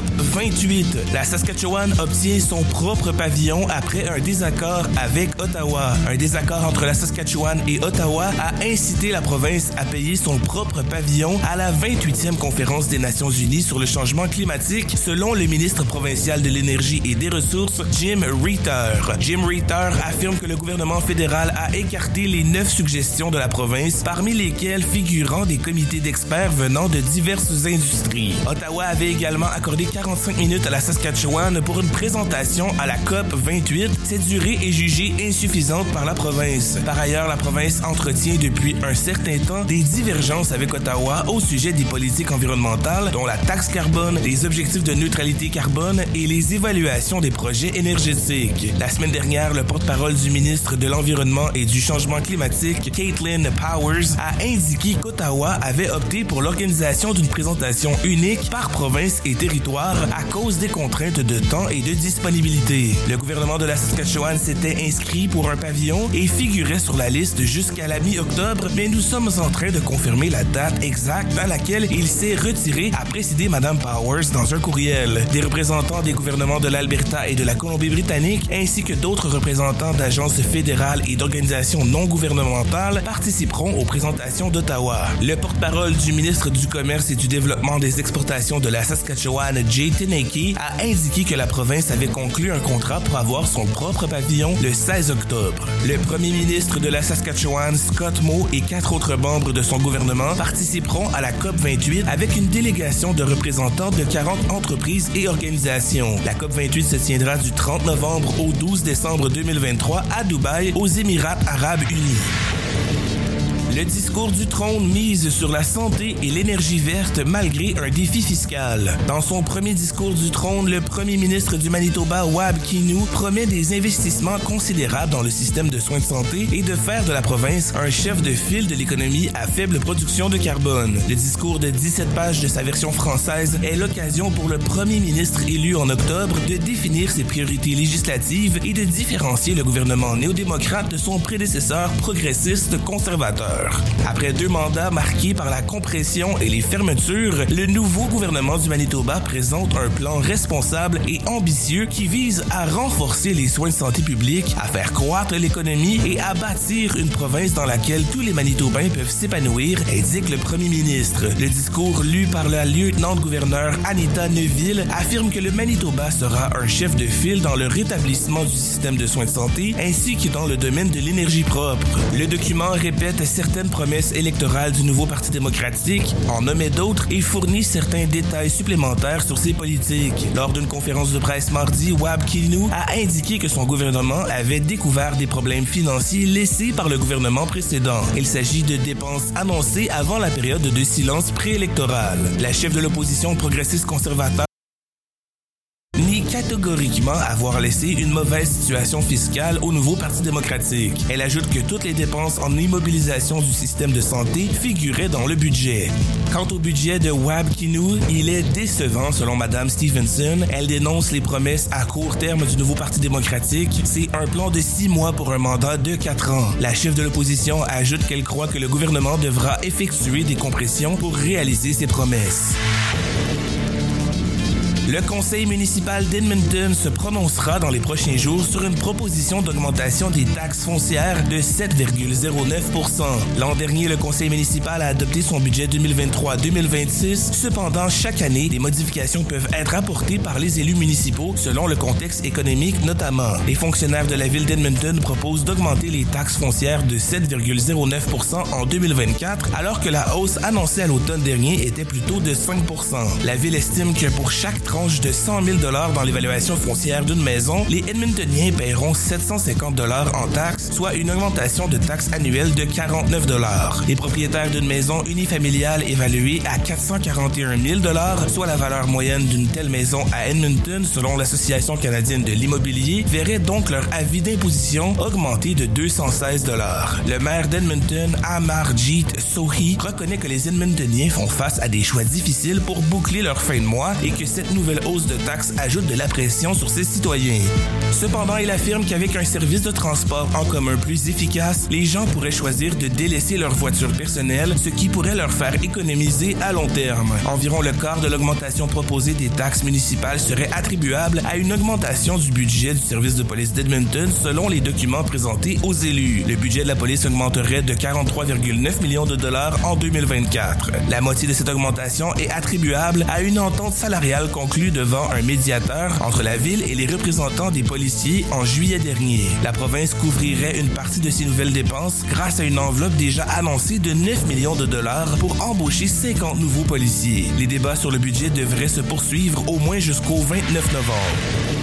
COP 28. La Saskatchewan obtient son propre pavillon après un désaccord avec Ottawa. Un désaccord entre la Saskatchewan et Ottawa a incité la province à payer son propre pavillon à la 28e conférence des Nations Unies sur le changement climatique, selon le ministre provincial de l'énergie et des ressources, Jim Reiter. Jim Reiter affirme que le gouvernement fédéral a écarté les neuf suggestions de la province, parmi lesquelles figurant des comités d'experts venant de diverses industries. Ottawa avait également accordé 45 minutes à la Saskatchewan pour une présentation à la COP 28. Cette durée est jugée insuffisante par la province. Par ailleurs, la province entretient depuis un certain temps des divergences avec Ottawa au sujet des politiques environnementales, dont la taxe carbone, les objectifs de neutralité carbone et les évaluations des projets énergétiques. La semaine dernière, le porte-parole du ministre de l'Environnement et du Changement climatique, Caitlin Powers, a indiqué qu'Ottawa avait opté pour l'organisation d'une présentation unique par province et territoire à cause des contraintes de temps et de disponibilité. Le gouvernement de la Saskatchewan s'était inscrit pour un pavillon et figurait sur la liste jusqu'à la mi-octobre, mais nous sommes en train de confirmer la date exacte à laquelle il s'est retiré, a précisé Mme Powers dans un courriel. Des représentants des gouvernements de l'Alberta et de la Colombie-Britannique, ainsi que d'autres représentants d'agences fédérales et d'organisations non gouvernementales participeront aux présentations d'Ottawa. Le porte-parole du ministre du Commerce et du Développement des exportations de la Saskatchewan, Jay Teneke a indiqué que la province avait conclu un contrat pour avoir son propre pavillon le 16 octobre. Le premier ministre de la Saskatchewan, Scott Moe, et quatre autres membres de son gouvernement participeront à la COP 28 avec une délégation de représentants de 40 entreprises et organisations. La COP 28 se tiendra du 30 novembre au 12 décembre 2023 à Dubaï, aux Émirats arabes unis. Le discours du trône mise sur la santé et l'énergie verte malgré un défi fiscal. Dans son premier discours du trône, le premier ministre du Manitoba, Wab Kinew, promet des investissements considérables dans le système de soins de santé et de faire de la province un chef de file de l'économie à faible production de carbone. Le discours de 17 pages de sa version française est l'occasion pour le premier ministre élu en octobre de définir ses priorités législatives et de différencier le gouvernement néo-démocrate de son prédécesseur progressiste conservateur. Après deux mandats marqués par la compression et les fermetures, le nouveau gouvernement du Manitoba présente un plan responsable et ambitieux qui vise à renforcer les soins de santé publique, à faire croître l'économie et à bâtir une province dans laquelle tous les Manitobains peuvent s'épanouir, indique le premier ministre. Le discours lu par la lieutenant-gouverneur Anita Neuville affirme que le Manitoba sera un chef de file dans le rétablissement du système de soins de santé ainsi que dans le domaine de l'énergie propre. Le document répète certaines promesses électorales du nouveau Parti démocratique, en nommait d'autres et fournit certains détails supplémentaires sur ses politiques. Lors d'une conférence de presse mardi, Wab Kinew a indiqué que son gouvernement avait découvert des problèmes financiers laissés par le gouvernement précédent. Il s'agit de dépenses annoncées avant la période de silence préélectoral. La chef de l'opposition progressiste conservateur catégoriquement avoir laissé une mauvaise situation fiscale au nouveau Parti démocratique. Elle ajoute que toutes les dépenses en immobilisation du système de santé figuraient dans le budget. Quant au budget de Wab Kinew, il est décevant selon Madame Stevenson. Elle dénonce les promesses à court terme du nouveau Parti démocratique. C'est un plan de six mois pour un mandat de quatre ans. La chef de l'opposition ajoute qu'elle croit que le gouvernement devra effectuer des compressions pour réaliser ses promesses. Le conseil municipal d'Edmonton se prononcera dans les prochains jours sur une proposition d'augmentation des taxes foncières de 7,09% L'an dernier, le conseil municipal a adopté son budget 2023-2026. Cependant, chaque année, des modifications peuvent être apportées par les élus municipaux selon le contexte économique notamment. Les fonctionnaires de la ville d'Edmonton proposent d'augmenter les taxes foncières de 7,09% en 2024 alors que la hausse annoncée à l'automne dernier était plutôt de 5% La ville estime que pour chaque tranche de 100 000 dans l'évaluation foncière d'une maison, les Edmontoniens paieront 750 en taxes, soit une augmentation de taxes annuelle de 49 Les propriétaires d'une maison unifamiliale évaluée à 441 000 soit la valeur moyenne d'une telle maison à Edmonton selon l'Association canadienne de l'immobilier, verraient donc leur avis d'imposition augmenter de 216 Le maire d'Edmonton, Amarjeet Sohi, reconnaît que les Edmontoniens font face à des choix difficiles pour boucler leur fin de mois et que cette nouvelle nouvelle hausse de taxes ajoute de la pression sur ses citoyens. Cependant, il affirme qu'avec un service de transport en commun plus efficace, les gens pourraient choisir de délaisser leur voiture personnelle, ce qui pourrait leur faire économiser à long terme. Environ le quart de l'augmentation proposée des taxes municipales serait attribuable à une augmentation du budget du service de police d'Edmonton selon les documents présentés aux élus. Le budget de la police augmenterait de 43,9 millions de dollars en 2024. La moitié de cette augmentation est attribuable à une entente salariale conclue devant un médiateur entre la ville et les représentants des policiers en juillet dernier. La province couvrirait une partie de ces nouvelles dépenses grâce à une enveloppe déjà annoncée de 9 millions de dollars pour embaucher 50 nouveaux policiers. Les débats sur le budget devraient se poursuivre au moins jusqu'au 29 novembre.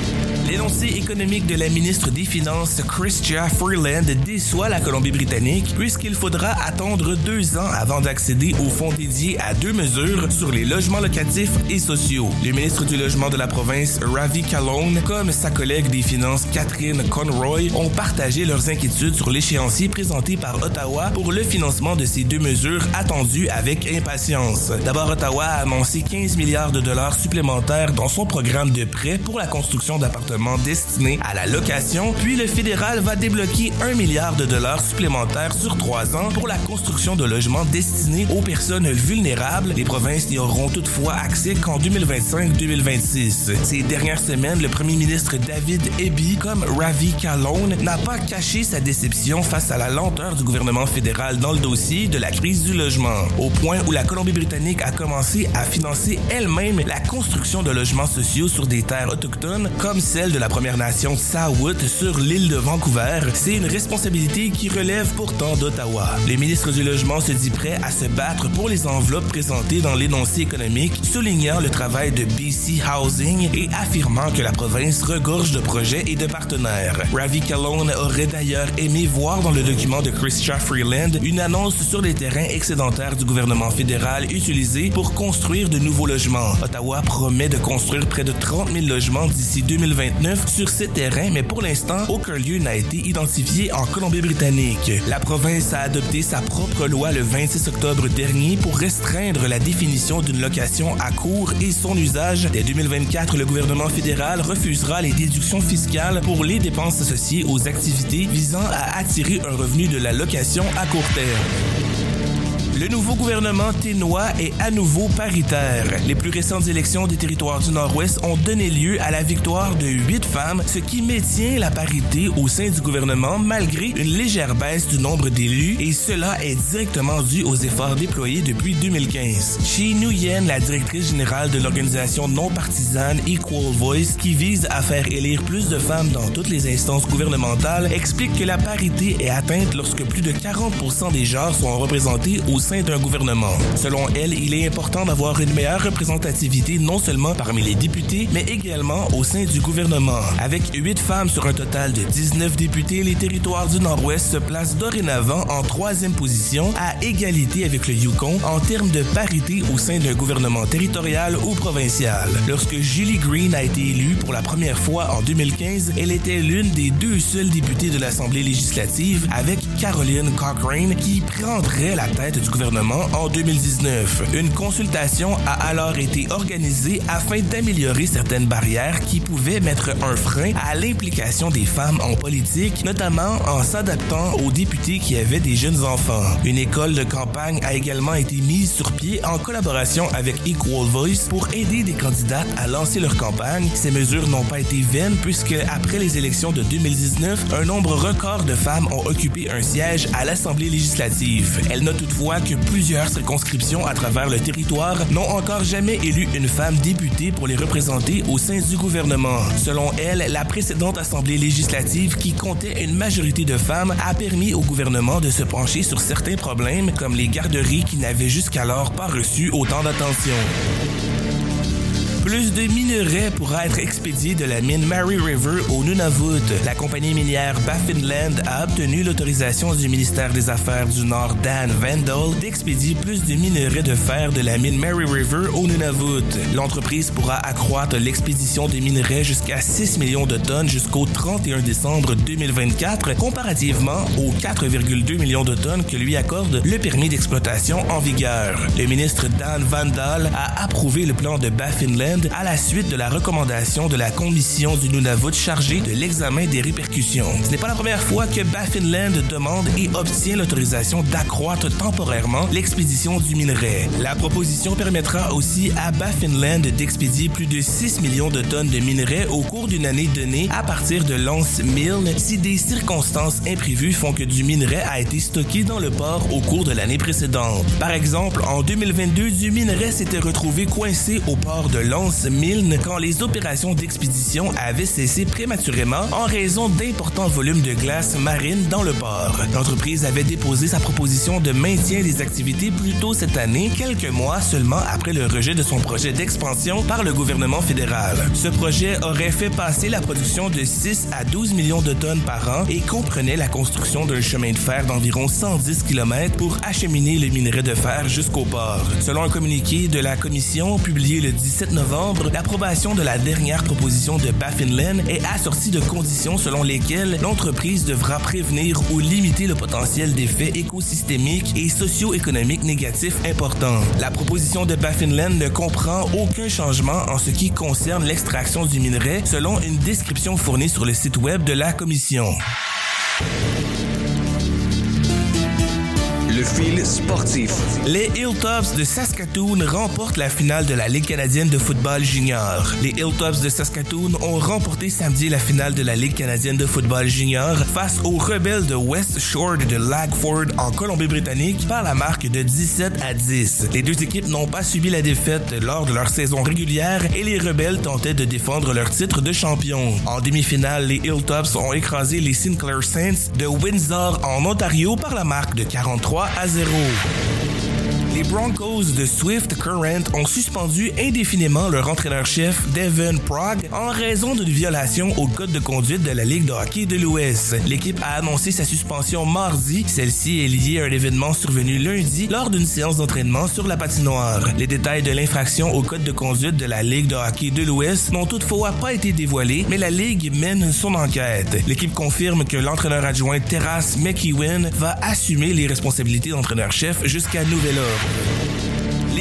L'énoncé économique de la ministre des Finances, Chrystia Freeland, déçoit la Colombie-Britannique puisqu'il faudra attendre deux ans avant d'accéder au fonds dédié à deux mesures sur les logements locatifs et sociaux. Le ministre du Logement de la province, Ravi Kalone, comme sa collègue des Finances, Catherine Conroy, ont partagé leurs inquiétudes sur l'échéancier présenté par Ottawa pour le financement de ces deux mesures attendues avec impatience. D'abord, Ottawa a annoncé 15 milliards de dollars supplémentaires dans son programme de prêt pour la construction d'appartements destiné à la location, puis le fédéral va débloquer un milliard de dollars supplémentaires sur trois ans pour la construction de logements destinés aux personnes vulnérables. Les provinces n'y auront toutefois accès qu'en 2025-2026. Ces dernières semaines, le premier ministre David Eby, comme Ravi Kalone, n'a pas caché sa déception face à la lenteur du gouvernement fédéral dans le dossier de la crise du logement, au point où la Colombie-Britannique a commencé à financer elle-même la construction de logements sociaux sur des terres autochtones comme celle de la Première Nation Tsawut sur l'île de Vancouver, c'est une responsabilité qui relève pourtant d'Ottawa. Le ministre du Logement se dit prêt à se battre pour les enveloppes présentées dans l'énoncé économique, soulignant le travail de BC Housing et affirmant que la province regorge de projets et de partenaires. Ravi Kalone aurait d'ailleurs aimé voir dans le document de Christian Freeland une annonce sur les terrains excédentaires du gouvernement fédéral utilisés pour construire de nouveaux logements. Ottawa promet de construire près de 30 000 logements d'ici 2029 sur ces terrains, mais pour l'instant, aucun lieu n'a été identifié en Colombie-Britannique. La province a adopté sa propre loi le 26 octobre dernier pour restreindre la définition d'une location à court et son usage. Dès 2024, le gouvernement fédéral refusera les déductions fiscales pour les dépenses associées aux activités visant à attirer un revenu de la location à court terme. Le nouveau gouvernement ténois est à nouveau paritaire. Les plus récentes élections des territoires du Nord-Ouest ont donné lieu à la victoire de huit femmes, ce qui maintient la parité au sein du gouvernement malgré une légère baisse du nombre d'élus et cela est directement dû aux efforts déployés depuis 2015. Chi Nguyen, la directrice générale de l'organisation non partisane Equal Voice qui vise à faire élire plus de femmes dans toutes les instances gouvernementales, explique que la parité est atteinte lorsque plus de 40% des genres sont représentés au d'un gouvernement. Selon elle, il est important d'avoir une meilleure représentativité non seulement parmi les députés, mais également au sein du gouvernement. Avec 8 femmes sur un total de 19 députés, les territoires du Nord-Ouest se placent dorénavant en troisième position à égalité avec le Yukon en termes de parité au sein d'un gouvernement territorial ou provincial. Lorsque Julie Green a été élue pour la première fois en 2015, elle était l'une des deux seules députées de l'Assemblée législative avec Caroline Cochrane qui prendrait la tête du gouvernement gouvernement en 2019. Une consultation a alors été organisée afin d'améliorer certaines barrières qui pouvaient mettre un frein à l'implication des femmes en politique, notamment en s'adaptant aux députés qui avaient des jeunes enfants. Une école de campagne a également été mise sur pied en collaboration avec Equal Voice pour aider des candidates à lancer leur campagne. Ces mesures n'ont pas été vaines puisque après les élections de 2019, un nombre record de femmes ont occupé un siège à l'Assemblée législative. Elle note toutefois que plusieurs circonscriptions à travers le territoire n'ont encore jamais élu une femme députée pour les représenter au sein du gouvernement. Selon elle, la précédente Assemblée législative qui comptait une majorité de femmes a permis au gouvernement de se pencher sur certains problèmes comme les garderies qui n'avaient jusqu'alors pas reçu autant d'attention. Plus de minerais pourra être expédiés de la mine Mary River au Nunavut. La compagnie minière Baffinland a obtenu l'autorisation du ministère des Affaires du Nord Dan Vandal d'expédier plus de minerais de fer de la mine Mary River au Nunavut. L'entreprise pourra accroître l'expédition des minerais jusqu'à 6 millions de tonnes jusqu'au 31 décembre 2024, comparativement aux 4,2 millions de tonnes que lui accorde le permis d'exploitation en vigueur. Le ministre Dan Vandal a approuvé le plan de Baffinland À la suite de la recommandation de la commission du Nunavut chargée de l'examen des répercussions. Ce n'est pas la première fois que Baffinland demande et obtient l'autorisation d'accroître temporairement l'expédition du minerai. La proposition permettra aussi à Baffinland d'expédier plus de 6 millions de tonnes de minerais au cours d'une année donnée à partir de Lance Mill si des circonstances imprévues font que du minerai a été stocké dans le port au cours de l'année précédente. Par exemple, en 2022, du minerai s'était retrouvé coincé au port de Milne quand les opérations d'expédition avaient cessé prématurément en raison d'importants volumes de glace marine dans le port. L'entreprise avait déposé sa proposition de maintien des activités plus tôt cette année, quelques mois seulement après le rejet de son projet d'expansion par le gouvernement fédéral. Ce projet aurait fait passer la production de 6 à 12 millions de tonnes par an et comprenait la construction d'un chemin de fer d'environ 110 km pour acheminer le minerai de fer jusqu'au port. Selon un communiqué de la commission publié le 17 novembre, l'approbation de la dernière proposition de Baffinland est assortie de conditions selon lesquelles l'entreprise devra prévenir ou limiter le potentiel d'effets écosystémiques et socio-économiques négatifs importants. La proposition de Baffinland ne comprend aucun changement en ce qui concerne l'extraction du minerai selon une description fournie sur le site web de la commission. Le fil sportif. Les Hilltops de Saskatoon remportent la finale de la Ligue canadienne de football junior. Les Hilltops de Saskatoon ont remporté samedi la finale de la Ligue canadienne de football junior face aux rebelles de West Shore de Lagford en Colombie-Britannique par la marque de 17 à 10. Les deux équipes n'ont pas subi la défaite lors de leur saison régulière et les rebelles tentaient de défendre leur titre de champion. En demi-finale, les Hilltops ont écrasé les Sinclair Saints de Windsor en Ontario par la marque de 43 à 0. Les Broncos de Swift Current ont suspendu indéfiniment leur entraîneur-chef Devin Prague en raison d'une violation au code de conduite de la Ligue de hockey de l'Ouest. L'équipe a annoncé sa suspension mardi. Celle-ci est liée à un événement survenu lundi lors d'une séance d'entraînement sur la patinoire. Les détails de l'infraction au code de conduite de la Ligue de hockey de l'Ouest n'ont toutefois pas été dévoilés, mais la Ligue mène son enquête. L'équipe confirme que l'entraîneur adjoint Terrace McEwen va assumer les responsabilités d'entraîneur-chef jusqu'à nouvel ordre. Thank you.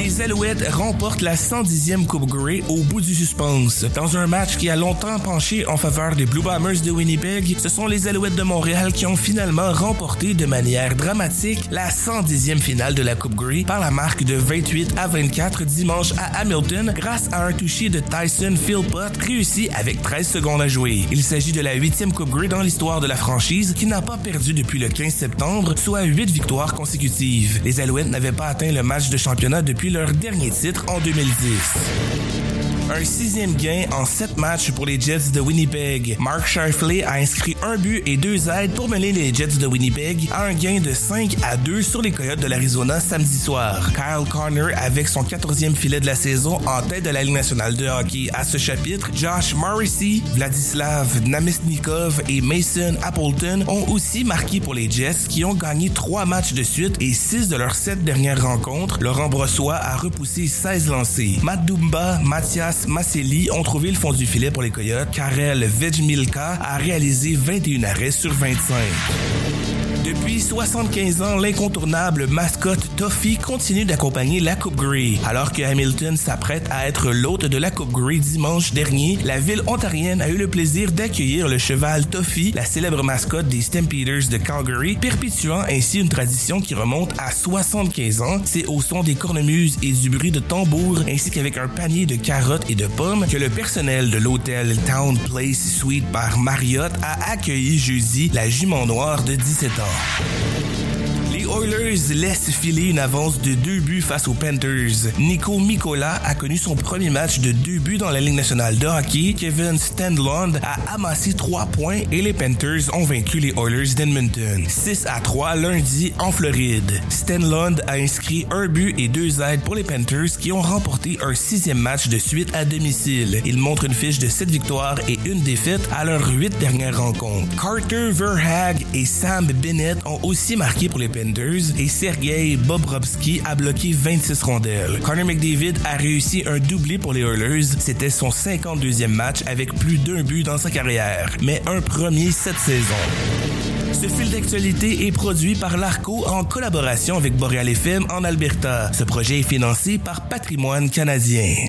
Les Alouettes remportent la 110e Coupe Grey au bout du suspense. Dans un match qui a longtemps penché en faveur des Blue Bombers de Winnipeg, ce sont les Alouettes de Montréal qui ont finalement remporté de manière dramatique la 110e finale de la Coupe Grey par la marque de 28 à 24 dimanche à Hamilton grâce à un toucher de Tyson Philpott réussi avec 13 secondes à jouer. Il s'agit de la 8e Coupe Grey dans l'histoire de la franchise qui n'a pas perdu depuis le 15 septembre, soit 8 victoires consécutives. Les Alouettes n'avaient pas atteint le match de championnat depuis leur dernier titre en 2010. Un sixième gain en sept matchs pour les Jets de Winnipeg. Mark Shifley a inscrit un but et deux aides pour mener les Jets de Winnipeg à un gain de 5 à 2 sur les Coyotes de l'Arizona samedi soir. Kyle Connor avec son 14e filet de la saison en tête de la Ligue nationale de hockey. À ce chapitre, Josh Morrissey, Vladislav Namestnikov et Mason Appleton ont aussi marqué pour les Jets qui ont gagné trois matchs de suite et six de leurs sept dernières rencontres. Laurent Brossois a repoussé 16 lancés. Matt Dumba, Mathias Masseli ont trouvé le fond du filet pour les Coyotes. Karel Vejmilka a réalisé 21 arrêts sur 25. Depuis 75 ans, l'incontournable mascotte Toffee continue d'accompagner la Coupe Grey. Alors que Hamilton s'apprête à être l'hôte de la Coupe Grey dimanche dernier, la ville ontarienne a eu le plaisir d'accueillir le cheval Toffee, la célèbre mascotte des Stampeders de Calgary, perpétuant ainsi une tradition qui remonte à 75 ans. C'est au son des cornemuses et du bruit de tambour, ainsi qu'avec un panier de carottes et de pommes, que le personnel de l'hôtel Town Place Suite par Marriott a accueilli jeudi la jument noire de 17 ans. Música Oilers laissent filer une avance de deux buts face aux Panthers. Nico Mikola a connu son premier match de deux buts dans la Ligue nationale de hockey. Kevin Stanlund a amassé trois points et les Panthers ont vaincu les Oilers d'Edmonton. 6 à 3 lundi en Floride. Stanlund a inscrit un but et deux aides pour les Panthers qui ont remporté un sixième match de suite à domicile. Il montre une fiche de 7 victoires et une défaite à leurs huit dernières rencontres. Carter Verhag et Sam Bennett ont aussi marqué pour les Panthers et Sergei Bobrovsky a bloqué 26 rondelles. Connor McDavid a réussi un doublé pour les Oilers. C'était son 52e match avec plus d'un but dans sa carrière, mais un premier cette saison. Ce fil d'actualité est produit par l'ARCO en collaboration avec Boreal FM en Alberta. Ce projet est financé par Patrimoine canadien.